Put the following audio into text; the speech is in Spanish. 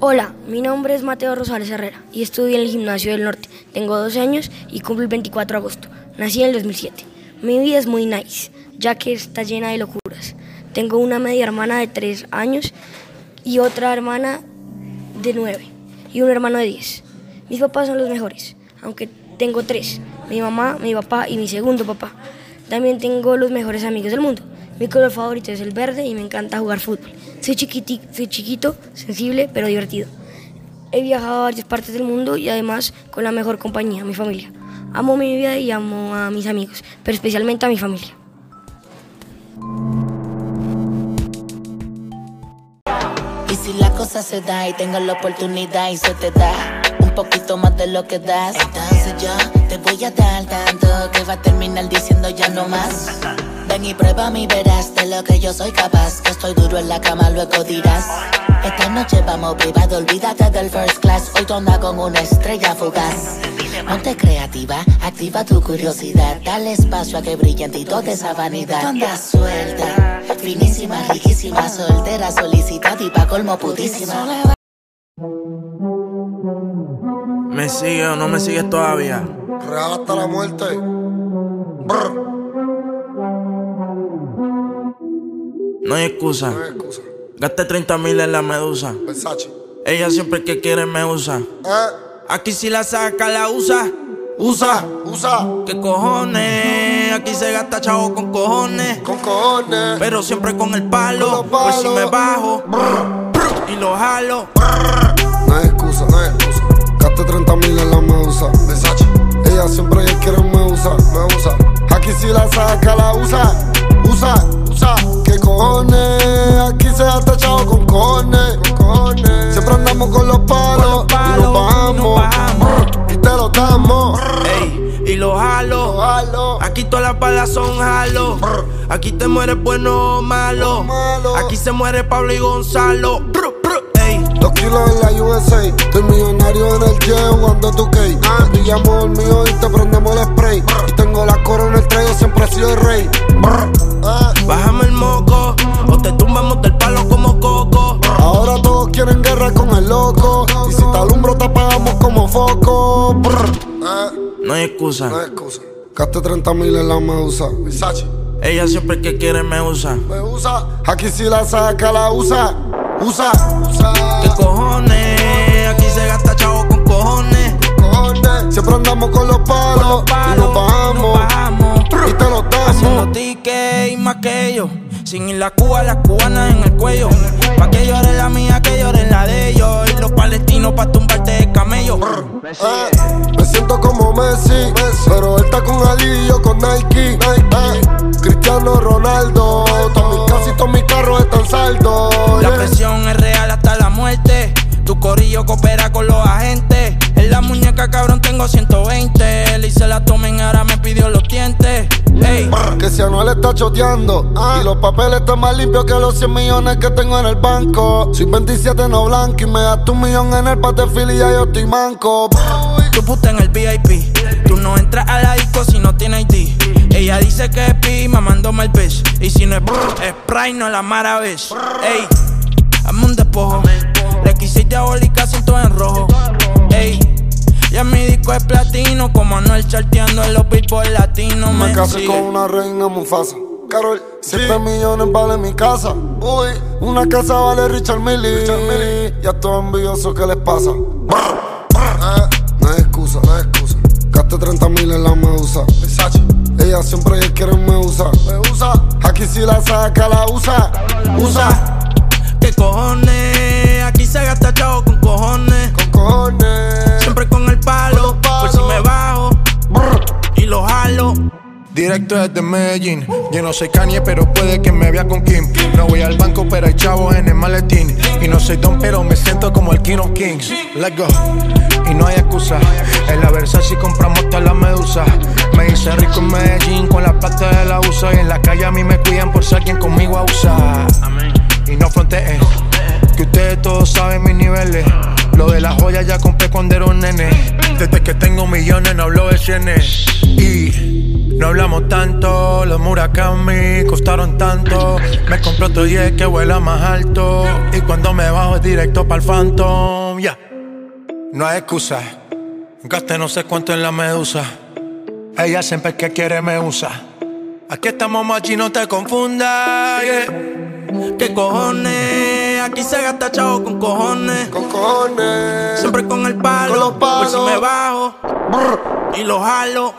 Hola, mi nombre es Mateo Rosales Herrera y estudio en el Gimnasio del Norte. Tengo 12 años y cumplo el 24 de agosto. Nací en el 2007. Mi vida es muy nice, ya que está llena de locuras. Tengo una media hermana de 3 años y otra hermana de 9 y un hermano de 10. Mis papás son los mejores, aunque tengo tres, mi mamá, mi papá y mi segundo papá. También tengo los mejores amigos del mundo. Mi color favorito es el verde y me encanta jugar fútbol. Soy, soy chiquito, sensible, pero divertido. He viajado a varias partes del mundo y además con la mejor compañía, mi familia. Amo mi vida y amo a mis amigos, pero especialmente a mi familia. Y si la cosa se da y tengo la oportunidad y se te da un poquito más de lo que das, entonces yo te voy a dar tanto que va a terminar diciendo ya no más. Ven y prueba mi verás de lo que yo soy capaz. Que estoy duro en la cama, luego dirás. Esta noche vamos privado, olvídate del first class. Hoy andas con una estrella fugaz. Ponte creativa, activa tu curiosidad. Dale espacio a que brille en ti toda esa vanidad. Tú andas suelta, finísima, riquísima, soltera, solicitada y pa' colmo putísima. ¿Me sigue o no me sigues todavía? Real hasta la muerte. Brr. No hay excusa. No hay excusa. Gaste 30 mil en la medusa. Versace. Ella siempre que quiere me usa. Eh, Aquí si la saca, la usa. usa, usa. ¿Qué cojones? Aquí se gasta chavo con cojones. Con cojones. Pero siempre con el palo. Los Pues si me bajo y lo jalo. No hay excusa, no hay excusa. Gaste 30 mil en la medusa. Versace. Ella siempre quiere me usa, me usa. Aquí si la saca, la usa. Usa, usa. ¿Qué cojones? Aquí se ha tachado con cojones. Con cojones. Siempre andamos con los palos. palos, y nos y nos bajamos. bajamos. Y te lo damos. Ey, y lo jalo. Jalo. Aquí todas las balas son jalo. Aquí te mueres bueno o malo. Malo. Aquí se muere Pablo y Gonzalo. Dos kilos en la USA, estoy millonario en el jet jugando tu cake. Brillamos el mío y te prendemos el spray. Y tengo la corona en el traigo, siempre he sido el rey. Ah, Bájame el moco o te tumbamos del palo como coco. Ahora todos quieren guerra con el loco. Y si te alumbro, te apagamos como foco. Ah, No hay excusa. no hay excusa. Gaste 30 mil en la medusa. Versace. Ella siempre que quiere me usa. Me usa. Aquí si la saca, la usa. Usa. Usa. ¿Qué cojones? Aquí se gasta chavo con cojones. Cojones. Siempre andamos con los palos. Con los palos, y nos bajamos. nos bajamos. Y te los Haciendo damos. tickets y más que ellos. Sin ir la Cuba, las cubanas en el cuello. Pa' que llore la mía, que llore la de ellos. Y los palestinos pa' tumbarte de camello. Eh, me siento como Messi, pero él está con Ali y yo con Nike. Eh, Cristiano Ronaldo, casi todos mis carros están saldos. La yeah. presión es real hasta la muerte. Tu corillo coopera con los agentes. En la muñeca, cabrón, tengo 120. Le hice la tomen, ahora me pidió los dientes. Ey, Que si Anuel está choteando Y los papeles están más limpios que los 100 millones que tengo en el banco Soy 27 no blanco y me gasto un millón en el pate y ya yo estoy manco tu puta en el VIP. Tú no entras a la disco si no tienes ID. Ella dice que es pi, mamándome el bitch. Y si no es brr, es Sprite, no la mara bitch. Ey, hazme un despojo. Le quise diabólica, siento en rojo. Ey, ya mi disco es platino. Como Anuel charteando en los billboard latinos. Me Me casé con una reina Mufasa Carol, 7 millones vale mi casa Uy, una casa vale Richard Millie Ya estoy envidioso, ¿qué les pasa? Gaste 30 mil en la medusa. Versace. Ella siempre quiere me usa. Me usa. Aquí si la saca, la usa. Usa. ¿Qué cojones? Aquí se gasta chavo con cojones. Con cojones Directo desde Medellín. Yo no soy Kanye, pero puede que me vea con Kim. No voy al banco, pero hay chavos en el maletín. Y no soy Don, pero me siento como el King of Kings. Let's go. Y no hay excusa. En la Versace compramos toda la medusa. Me hice rico en Medellín con la plata de la USA. Y en la calle a mí me cuidan por ser quien conmigo abusa. Y no fronteen. Que ustedes todos saben mis niveles. Lo de las joyas ya compré cuando era un nene. Desde que tengo millones no hablo de cienes. Y No hablamos tanto, los Murakami costaron tanto. Me compré otro jet que vuela más alto. Y cuando me bajo es directo para el Phantom, ya. No hay excusa. Gaste no sé cuánto en la medusa. Ella siempre que quiere me usa. Aquí estamos machi, no te confundas. ¿Qué cojones? Aquí se gasta chavo con cojones. Con cojones. Siempre con el palo. Con los palos. Por si me bajo y lo jalo.